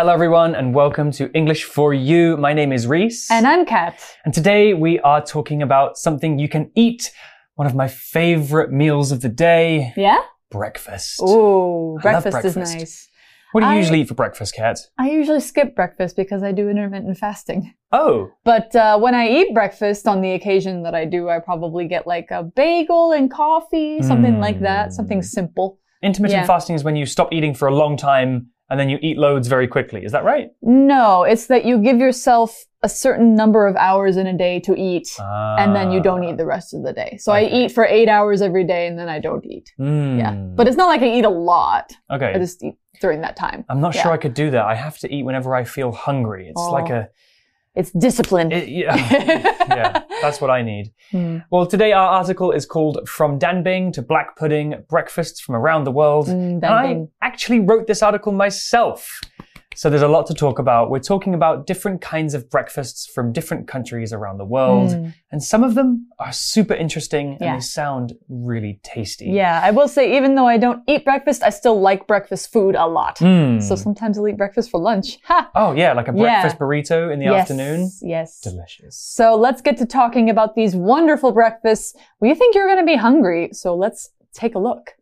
Hello, everyone, and welcome to English for You. My name is Reese. And I'm Kat. And today we are talking about something you can eat, one of my favorite meals of the day Yeah? breakfast. Oh, love breakfast, is nice. What do you I- usually eat for breakfast, Kat? I usually skip breakfast because I do intermittent fasting. Oh, But uh, when I eat breakfast, on the occasion that I do, I probably get like a bagel and coffee, something like that, something simple. intermittent Yeah. fasting is when you stop eating for a long time and then you eat loads very quickly. Is that right? No, it's that you give yourself a certain number of hours in a day to eat. And then you don't eat the rest of the day. So I eat for eight hours every day and then I don't eat. Mm. Yeah. But it's not like I eat a lot. okay. I just eat during that time. I'm not yeah. sure I could do that. I have to eat whenever I feel hungry. It's Oh. like a It's discipline. it, yeah, yeah. That's what I need. Hmm. Well, today our article is called From Danbing to Black Pudding Breakfasts from Around the World. Mm, And I actually wrote this article myself. So there's a lot to talk about. We're talking about different kinds of breakfasts from different countries around the world. Mm. And some of them are super interesting and Yeah. they sound really tasty. Yeah, I will say, even though I don't eat breakfast, I still like breakfast food a lot. Mm. So sometimes I'll eat breakfast for lunch. Ha! oh, yeah, like a Yeah. breakfast burrito in the yes, afternoon. Yes. Delicious. So let's get to talking about these wonderful breakfasts. We think you're going to be hungry, so let's take a look.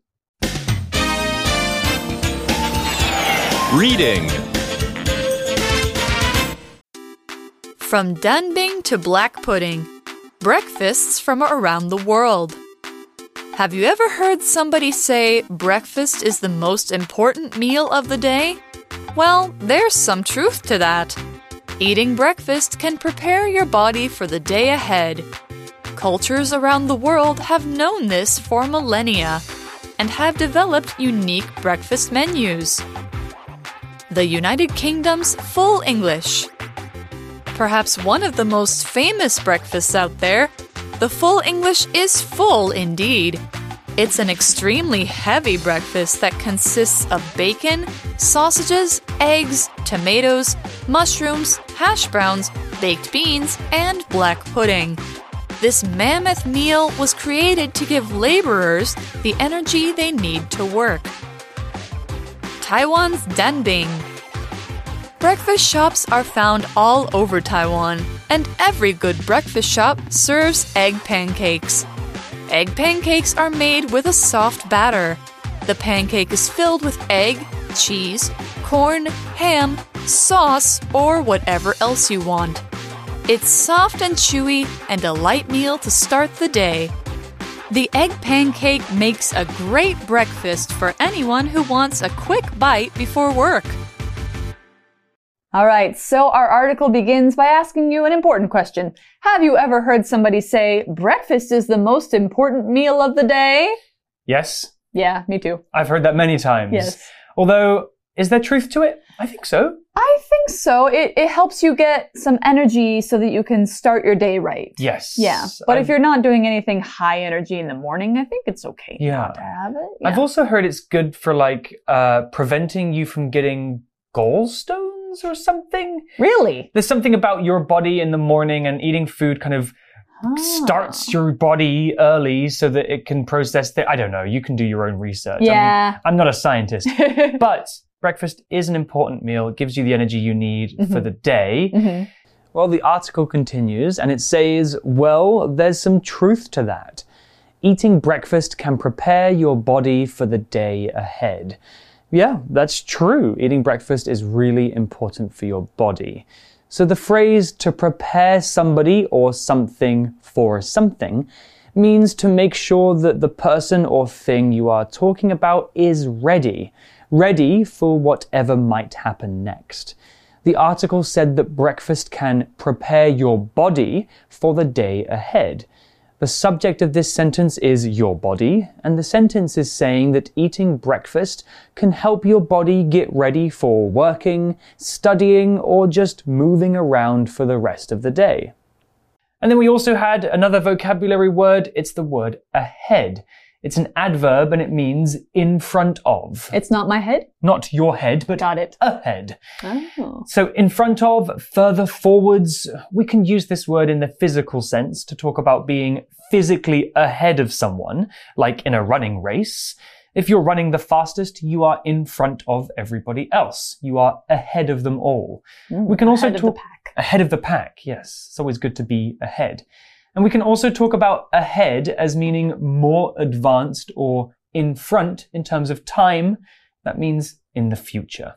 Reading. From Danbing to Black Pudding Breakfasts from around the world. Have you ever heard somebody say breakfast is the most important meal of the day? Well, there's some truth to that. Eating breakfast can prepare your body for the day ahead. Cultures around the world have known this for millennia and have developed unique breakfast menus. The United Kingdom's Full English. Perhaps one of the most famous breakfasts out there, the full English is full indeed. It's an extremely heavy breakfast that consists of bacon, sausages, eggs, tomatoes, mushrooms, hash browns, baked beans, and black pudding. This mammoth meal was created to give laborers the energy they need to work. Taiwan's Danbing. Breakfast shops are found all over Taiwan, and every good breakfast shop serves egg pancakes. Egg pancakes are made with a soft batter. The pancake is filled with egg, cheese, corn, ham, sauce, or whatever else you want. It's soft and chewy and a light meal to start the day. The egg pancake makes a great breakfast for anyone who wants a quick bite before work. All right, so our article begins by asking you an important question. Have you ever heard somebody say, breakfast is the most important meal of the day? Yes, Yeah, me too. I've heard that many times. Yes. Although, is there truth to it? I think so. I think so. It, it helps you get some energy so that you can start your day right. Yes. Yeah. But if I've- you're not doing anything high energy in the morning, I think it's okay Yeah. not to have it. I've also heard it's good for like uh, preventing you from getting gallstones or something. really? There's something about your body in the morning and eating food kind of Ah. starts your body early so that it can process the I don't know, you can do your own research. Yeah. I'm, I'm not a scientist. but breakfast is an important meal. It gives you the energy you need for the day. Mhm. Well, the article continues and it says, well, there's some truth to that. Eating breakfast can prepare your body for the day ahead. Yeah, that's true. Eating breakfast is really important for your body. So the phrase to prepare somebody or something for something means to make sure that the person or thing you are talking about is ready, ready for whatever might happen next. The article said that breakfast can prepare your body for the day ahead. The subject of this sentence is your body, and the sentence is saying that eating breakfast can help your body get ready for working, studying, or just moving around for the rest of the day. And then we also had another vocabulary word. It's the word ahead. It's an adverb and it means in front of. It's not my head? Not your head, but Got it. ahead. Oh. So, in front of, further forwards, we can use this word in the physical sense to talk about being physically ahead of someone, like in a running race. If you're running the fastest, you are in front of everybody else. You are ahead of them all. we can also ahead of the talk pack. ahead of the pack. Yes, it's always good to be ahead. And we can also talk about ahead as meaning more advanced or in front in terms of time. That means in the future.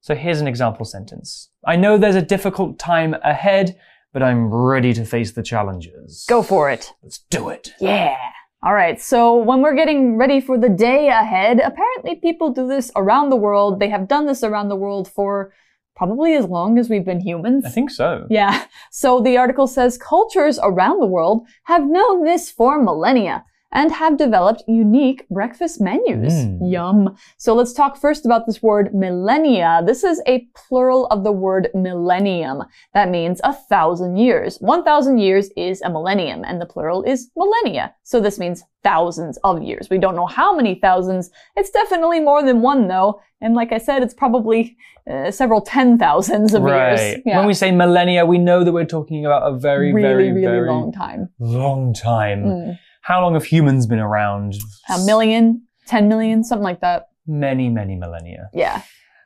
So here's an example sentence. I know there's a difficult time ahead, but I'm ready to face the challenges. Go for it. Let's do it. Yeah. All right. So when we're getting ready for the day ahead, apparently people do this around the world. They have done this around the world for probably as long as we've been humans. I think so. Yeah. So the article says cultures around the world have known this for millennia and have developed unique breakfast menus. Mm. Yum. So let's talk first about this word millennia. This is a plural of the word millennium. That means a thousand years. One thousand years is a millennium and the plural is millennia. So this means thousands of years. We don't know how many thousands. It's definitely more than one though. And like I said, it's probably uh, several ten thousands of Right. years. Yeah. When we say millennia, we know that we're talking about a very, really, very, really very long time. long time. Mm. How long have humans been around? A million, ten million, something like that. Many, many millennia. Yeah.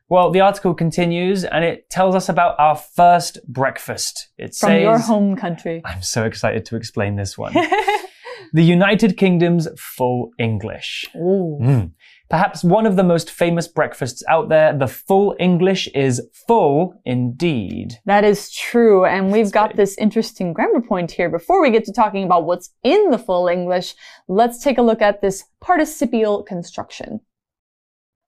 Well, the article continues and it tells us about our first breakfast. It From says, your home country. I'm so excited to explain this one. the United Kingdom's full English. Ooh. Mm. Perhaps one of the most famous breakfasts out there, the full English is full indeed. That is true. And we've got this interesting grammar point here. Before we get to talking about what's in the full English, let's take a look at this participial construction.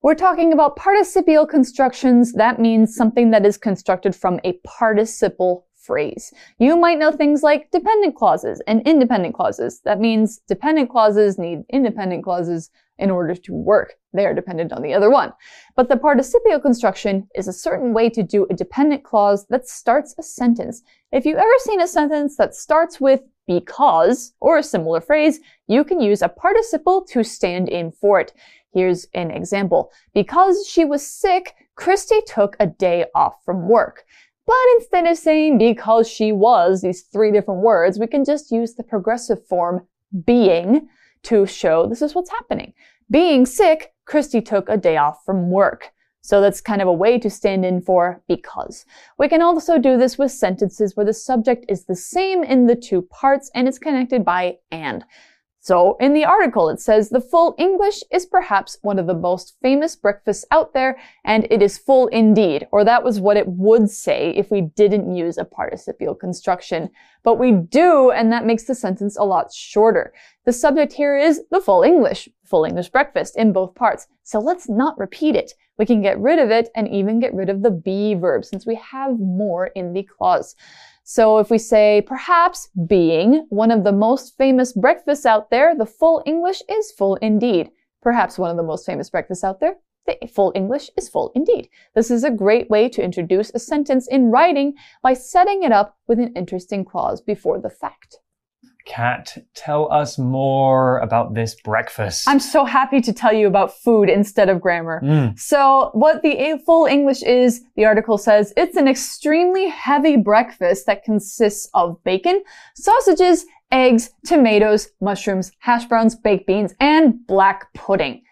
We're talking about participial constructions. That means something that is constructed from a participle phrase. You might know things like dependent clauses and independent clauses. That means dependent clauses need independent clauses in order to work. They are dependent on the other one. But the participial construction is a certain way to do a dependent clause that starts a sentence. If you've ever seen a sentence that starts with because or a similar phrase, you can use a participle to stand in for it. Here's an example. Because she was sick, Christy took a day off from work. But instead of saying because she was, these three different words, we can just use the progressive form being to show this is what's happening. Being sick, Christy took a day off from work. So that's kind of a way to stand in for because. We can also do this with sentences where the subject is the same in the two parts and it's connected by and. So in the article, it says the full English is perhaps one of the most famous breakfasts out there, and it is full indeed. Or that was what it would say if we didn't use a participial construction. But we do, and that makes the sentence a lot shorter. The subject here is the full English, full English breakfast in both parts. So let's not repeat it. We can get rid of it and even get rid of the be verb since we have more in the clause. So if we say perhaps being one of the most famous breakfasts out there, the full English is full indeed. Perhaps one of the most famous breakfasts out there, the full English is full indeed. This is a great way to introduce a sentence in writing by setting it up with an interesting clause before the fact. Kat, tell us more about this breakfast. I'm so happy to tell you about food instead of grammar. Mm. So, what the full English is, the article says, it's an extremely heavy breakfast that consists of bacon, sausages, eggs, tomatoes, mushrooms, hash browns, baked beans, and black pudding.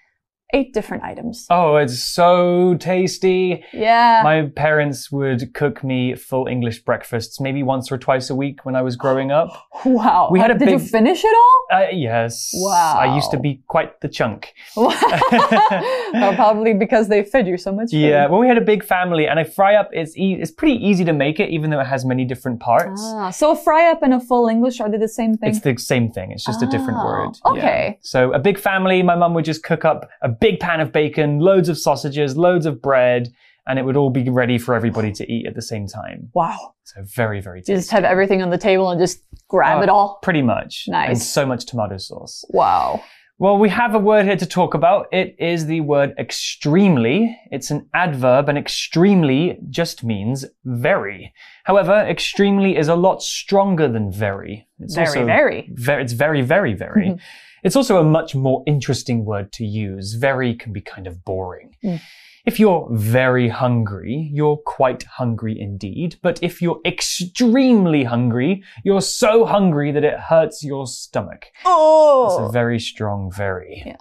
Eight different items. Oh, it's so tasty. Yeah. My parents would cook me full English breakfasts maybe once or twice a week when I was growing up. wow. we had a Did you finish it all? Uh, yes. Wow. I used to be quite the chunk. oh, probably because they fed you so much. food. Yeah, well, we had a big family, and a fry up is e- it's pretty easy to make it, even though it has many different parts. Ah, so a fry up and a full English are they the same thing? It's the same thing. It's just a different Oh, word. Yeah. okay. So a big family, my mum would just cook up a big pan of bacon, loads of sausages, loads of bread, and it would all be ready for everybody to eat at the same time. wow. So very, very tasty. You just have everything on the table and just grab Oh, it all. Pretty much. Nice. And so much tomato sauce. Wow. Well, we have a word here to talk about. It is the word extremely. It's an adverb, and extremely just means very. However, extremely is a lot stronger than very. It's Very, also very. Ve- it's very, very, very. it's also a much more interesting word to use. Very can be kind of boring. Mm. If you're very hungry, you're quite hungry indeed. But if you're extremely hungry, you're so hungry that it hurts your stomach. Oh it's a oh! very strong very. Yeah.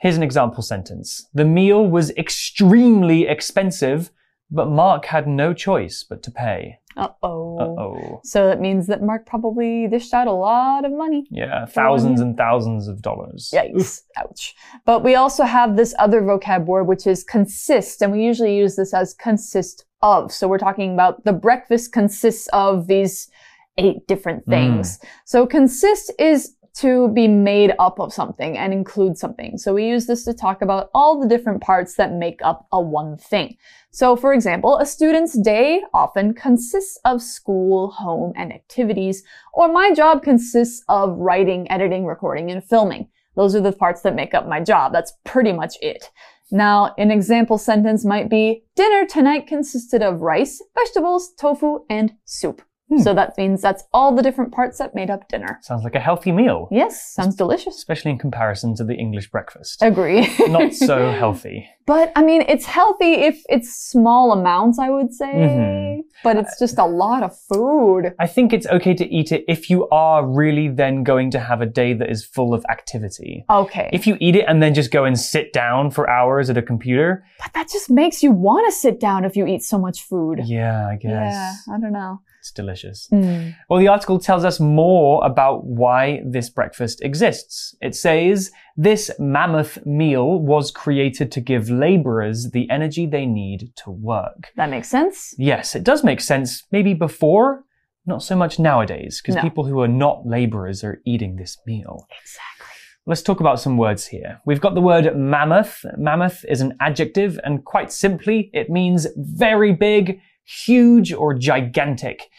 Here's an example sentence. The meal was extremely expensive, but Mark had no choice but to pay. Uh oh. Uh oh. So that means that Mark probably dished out a lot of money. Yeah, thousands and thousands of dollars. Yikes. Ouch. But we also have this other vocab word, which is consist, and we usually use this as consist of. So we're talking about the breakfast consists of these eight different things. So consist is to be made up of something and include something. So we use this to talk about all the different parts that make up a one thing. So for example, a student's day often consists of school, home, and activities, or my job consists of writing, editing, recording, and filming. Those are the parts that make up my job. That's pretty much it. Now, an example sentence might be, dinner tonight consisted of rice, vegetables, tofu, and soup. So that means that's all the different parts that made up dinner. Sounds like a healthy meal, Yes, sounds delicious. especially in comparison to the English breakfast. Agree. Not so healthy. But I mean, it's healthy if it's small amounts, I would say. Mhm. But it's just a lot of food. I think it's okay to eat it if you are really then going to have a day that is full of activity. Okay. If you eat it and then just go and sit down for hours at a computer, but that just makes you want to sit down if you eat so much food. yeah, I guess Yeah, I don't know. It's delicious. Mm. Well, the article tells us more about why this breakfast exists. It says this mammoth meal was created to give laborers the energy they need to work. That makes sense. Yes, it does make sense. Maybe before, not so much nowadays, because No. people who are not laborers are eating this meal. Exactly. Let's talk about some words here. We've got the word mammoth. Mammoth is an adjective, and quite simply, it means very big, huge, or gigantic.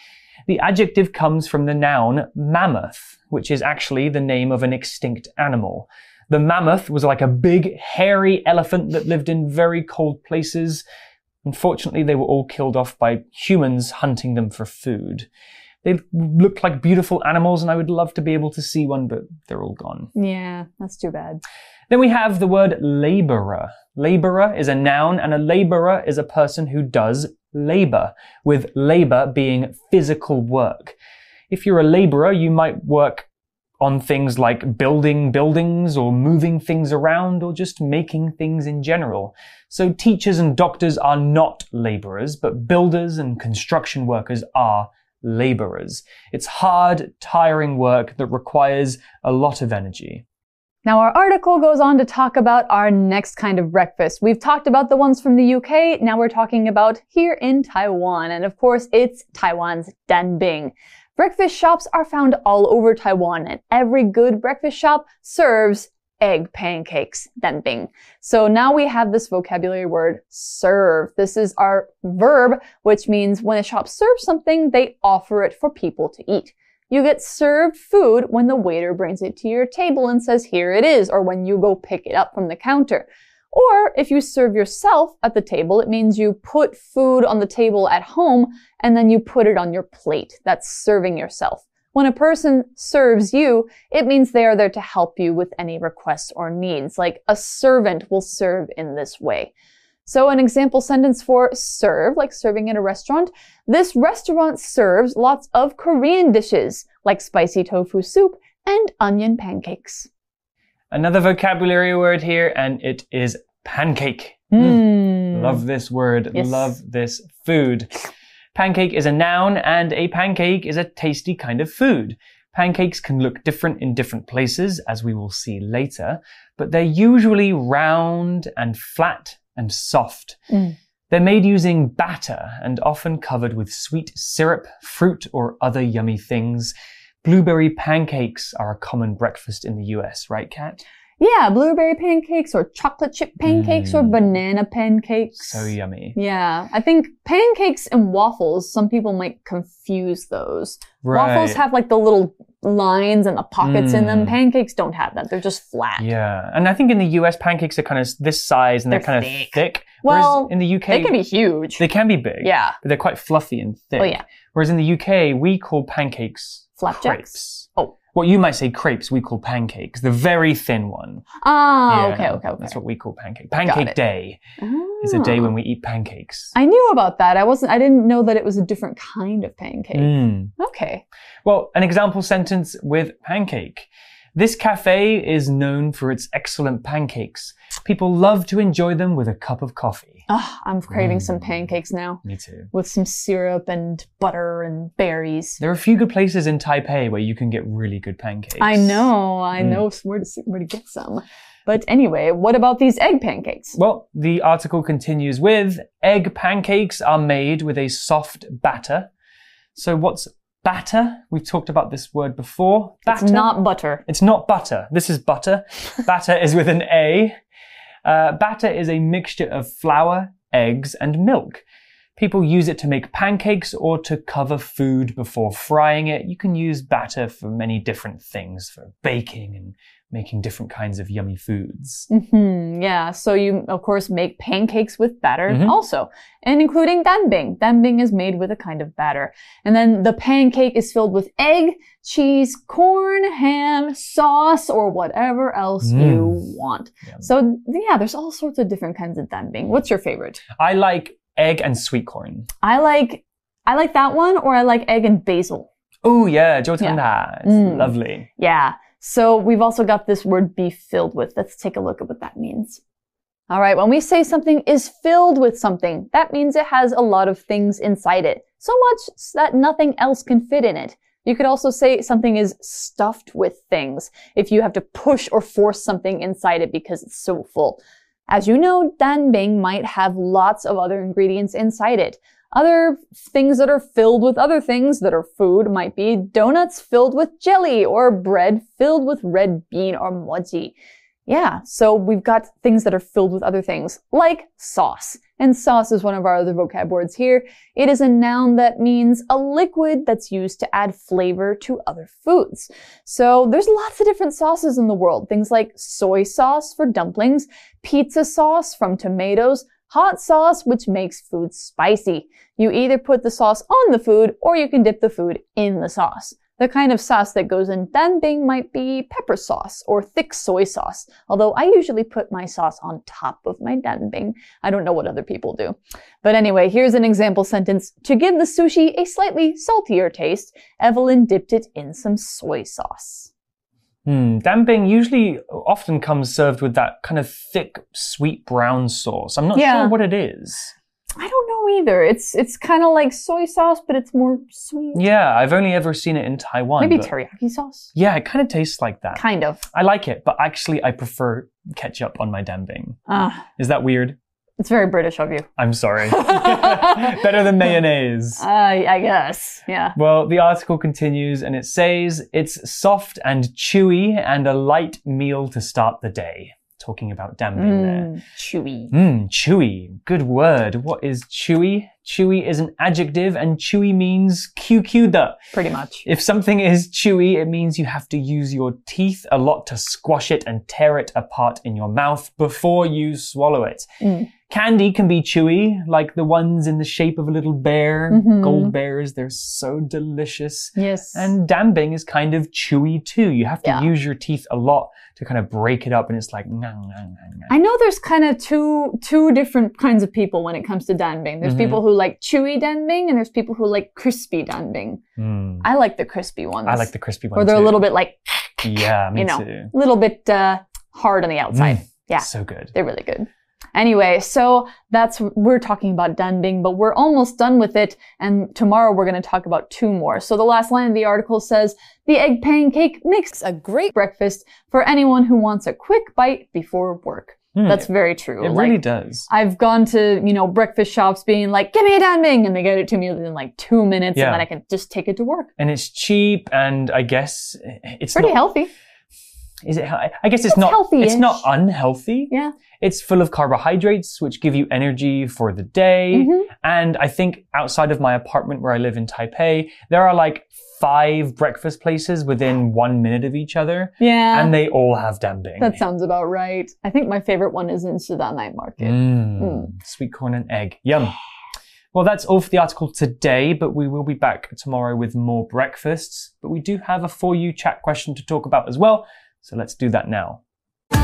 The adjective comes from the noun mammoth, which is actually the name of an extinct animal. The mammoth was like a big, hairy elephant that lived in very cold places. Unfortunately, they were all killed off by humans hunting them for food. They looked like beautiful animals, and I would love to be able to see one, but they're all gone. Yeah, that's too bad. Then we have the word laborer. Laborer is a noun, and a laborer is a person who does labor, with labor being physical work. If you're a laborer, you might work on things like building buildings or moving things around or just making things in general. So teachers and doctors are not laborers, but builders and construction workers are laborers. It's hard, tiring work that requires a lot of energy. Now, our article goes on to talk about our next kind of breakfast. We've talked about the ones from the UK. Now we're talking about here in Taiwan. And of course, it's Taiwan's danbing. Breakfast shops are found all over Taiwan, and every good breakfast shop serves egg pancakes, danbing. So now we have this vocabulary word serve. This is our verb, which means when a shop serves something, they offer it for people to eat. You get served food when the waiter brings it to your table and says, here it is, or when you go pick it up from the counter. Or if you serve yourself at the table, it means you put food on the table at home and then you put it on your plate. That's serving yourself. When a person serves you, it means they are there to help you with any requests or needs, like a servant will serve in this way. So an example sentence for serve, like serving at a restaurant. This restaurant serves lots of Korean dishes, like spicy tofu soup and onion pancakes. Another vocabulary word here, and it is pancake. Mm. Love this word. Yes. Love this food. Pancake is a noun, and a pancake is a tasty kind of food. Pancakes can look different in different places, as we will see later, but they're usually round and flat and soft. Mm. They're made using batter and often covered with sweet syrup, fruit, or other yummy things. Blueberry pancakes are a common breakfast in the US, right, Kat? Yeah, blueberry pancakes or chocolate chip pancakes or Mm. banana pancakes. So yummy. Yeah, I think pancakes and waffles, some people might confuse those. Right. Waffles have like the little lines and the pockets in them. Mm. Pancakes don't have that. They're just flat. Yeah, and I think in the US, pancakes are kind of this size and they're, They're kind of thick. thick. Well, whereas in the UK, They can be huge. they can be big. yeah. but they're quite fluffy and thick. Oh, yeah. Whereas in the UK, we call pancakes Flapjacks? crepes. Oh. What you might say crepes, we call pancakes. The very thin one. Ah, Yeah, okay, okay, okay. That's what we call pancake. Pancake day. Ah. is a day Ah. when we eat pancakes. I knew about that. I wasn't. I didn't know that it was a different kind of pancake. Mm. Okay. Well, an example sentence with pancake. This cafe is known for its excellent pancakes. People love to enjoy them with a cup of coffee. Ah, I'm craving some Mm. pancakes now Me too. with some syrup and butter and berries. There are a few good places in Taipei where you can get really good pancakes. I know. I Mm. know where to where to get some. But anyway, what about these egg pancakes? Well, the article continues with egg pancakes are made with a soft batter. So, what's batter? We've talked about this word before. It's not butter. It's not butter. This is butter. batter is with an A. Uh, batter is a mixture of flour, eggs, and milk. People use it to make pancakes or to cover food before frying it. You can use batter for many different things, for baking and making different kinds of yummy foods. hmm yeah, so you of course make pancakes with batter Mhm. also, and including danbing. Danbing is made with a kind of batter, and then the pancake is filled with egg, cheese, corn, ham, sauce, or whatever else you Mm. want. Yum. So yeah, there's all sorts of different kinds of danbing. What's your favorite? I like egg and sweet corn. I like I like that one, or I like egg and basil. Oh yeah, 就称它. It's Mm. lovely. Yeah. So we've also got this word be filled with. Let's take a look at what that means. All right. When we say something is filled with something, that means it has a lot of things inside it. So much that nothing else can fit in it. You could also say something is stuffed with things if you have to push or force something inside it because it's so full. As you know, danbing might have lots of other ingredients inside it. Other things that are filled with other things that are food might be donuts filled with jelly or bread filled with red bean or mochi. Yeah, so we've got things that are filled with other things, like sauce. And sauce is one of our other vocab words here. It is a noun that means a liquid that's used to add flavor to other foods. So there's lots of different sauces in the world. Things like soy sauce for dumplings, pizza sauce from tomatoes, hot sauce, which makes food spicy. You either put the sauce on the food or you can dip the food in the sauce. The kind of sauce that goes in danbing might be pepper sauce or thick soy sauce, although I usually put my sauce on top of my danbing. I don't know what other people do. But anyway, here's an example sentence. To give the sushi a slightly saltier taste, Evelyn dipped it in some soy sauce. Hmm, Danbing usually often comes served with that kind of thick, sweet brown sauce. I'm not Yeah. sure what it is. I don't know either. It's it's kind of like soy sauce, but it's more sweet. Yeah, I've only ever seen it in Taiwan. Maybe teriyaki sauce. Yeah, it kind of tastes like that. Kind of. I like it, but actually, I prefer ketchup on my danbing. Ah, Is that weird? It's very British of you. I'm sorry. Better than mayonnaise. I I guess. Yeah. Well, the article continues and it says it's soft and chewy and a light meal to start the day. Talking about danbing there. Mm, chewy. Mmm, chewy. Good word. What is chewy? Chewy is an adjective and chewy means QQ the. Pretty much. If something is chewy, it means you have to use your teeth a lot to squash it and tear it apart in your mouth before you swallow it. Mm. Candy can be chewy, like the ones in the shape of a little bear. Mhm. Gold bears, they're so delicious. Yes. And danbing is kind of chewy too. You have to Yeah. use your teeth a lot to kind of break it up, and it's like, "Nyang, nyang, nyang, nyang." I know there's kind of two two different kinds of people when it comes to danbing. There's Mhm. people who like chewy danbing, and there's people who like crispy danbing. Mm. I like the crispy ones. I like the crispy one Or they're too. a little bit like yeah, me you know, too. a little bit uh, hard on the outside. Mm. Yeah. So good. They're really good. Anyway, so that's we're talking about danbing, but we're almost done with it. And tomorrow we're going to talk about two more. So the last line of the article says the egg pancake makes a great breakfast for anyone who wants a quick bite before work. Mm, That's very true. it Like, really does. I've gone to, you know, breakfast shops being like, give me a danbing, and they get it to me within like two minutes, Yeah. and then I can just take it to work. and it's cheap and i guess it's Pretty not, healthy. Is it i I guess it's, It's not healthy-ish. it's not unhealthy Yeah. it's full of carbohydrates which give you energy for the day Mhm. and i think outside of my apartment where i live in taipei there are like five breakfast places within one minute of each other Yeah. and they all have danbing that sounds about right. I think my favorite one is in Sudan Night Market. Mm, Mm. Sweet corn and egg. Yum. Well, that's all for the article today, but we will be back tomorrow with more breakfasts. But we do have a For You chat question to talk about as well, so let's do that now. For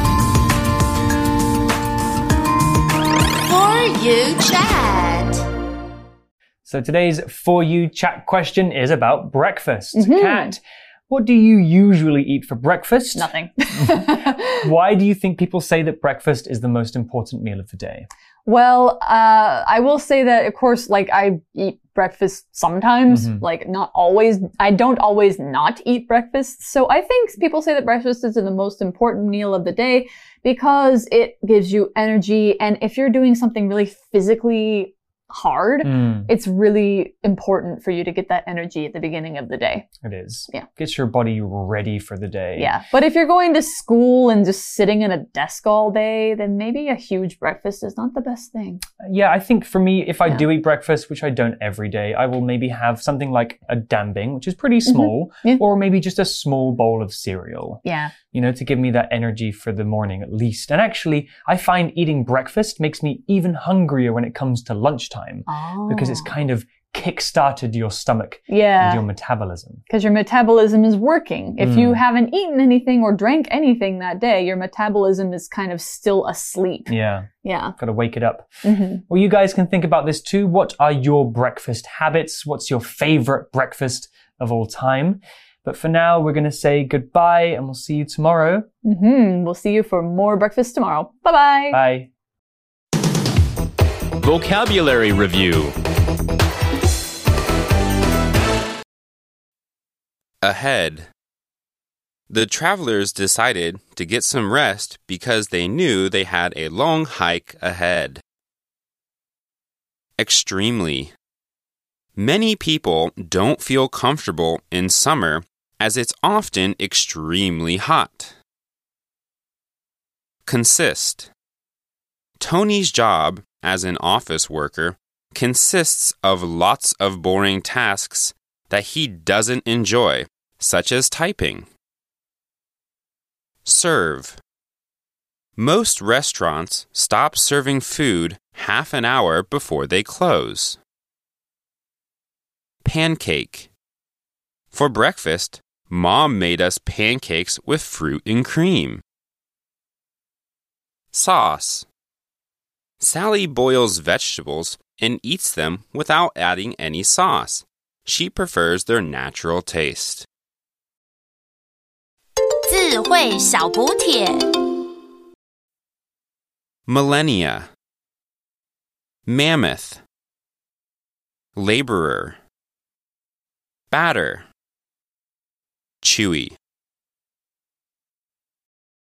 You Chat. So today's For You chat question is about breakfast. Mhm. Kat, what do you usually eat for breakfast? Nothing. Why do you think people say that breakfast is the most important meal of the day? Well, uh, I will say that, of course, like I eat breakfast sometimes, Mhm. like not always. I don't always not eat breakfast. So I think people say that breakfast is the most important meal of the day because it gives you energy. And if you're doing something really physically hard, Mm, it's really important for you to get that energy at the beginning of the day. it is. Yeah. Gets your body ready for the day. Yeah. But if you're going to school and just sitting in a desk all day, then maybe a huge breakfast is not the best thing. Yeah, I think for me, if I Yeah. do eat breakfast, which I don't every day, I will maybe have something like a danbing, which is pretty small, Mm-hmm. Yeah. or maybe just a small bowl of cereal. Yeah. you know, to give me that energy for the morning at least. And actually, I find eating breakfast makes me even hungrier when it comes to lunchtime because it's kind of kick-started your stomach and your metabolism. Because your metabolism is working. If you Mm. haven't eaten anything or drank anything that day, your metabolism is kind of still asleep. Yeah, Yeah. got to wake it up. hmm Well, you guys can think about this too. What are your breakfast habits? What's your favorite breakfast of all time? But for now, we're going to say goodbye and we'll see you tomorrow. hmm We'll see you for more breakfast tomorrow. Bye-bye. Bye. Vocabulary Review Ahead. The travelers decided to get some rest because they knew they had a long hike ahead. Extremely. Many people don't feel comfortable in summer as it's often extremely hot. Consist. Tony's job as an office worker consists of lots of boring tasks that he doesn't enjoy, such as typing. Serve. Most restaurants stop serving food half an hour before they close. Pancake. For breakfast, Mom made us pancakes with fruit and cream. Sauce. Sally boils vegetables and eats them without adding any sauce. She prefers their natural taste. 智慧小补帖。 Millennia. Mammoth. Laborer. Batter. Chewy.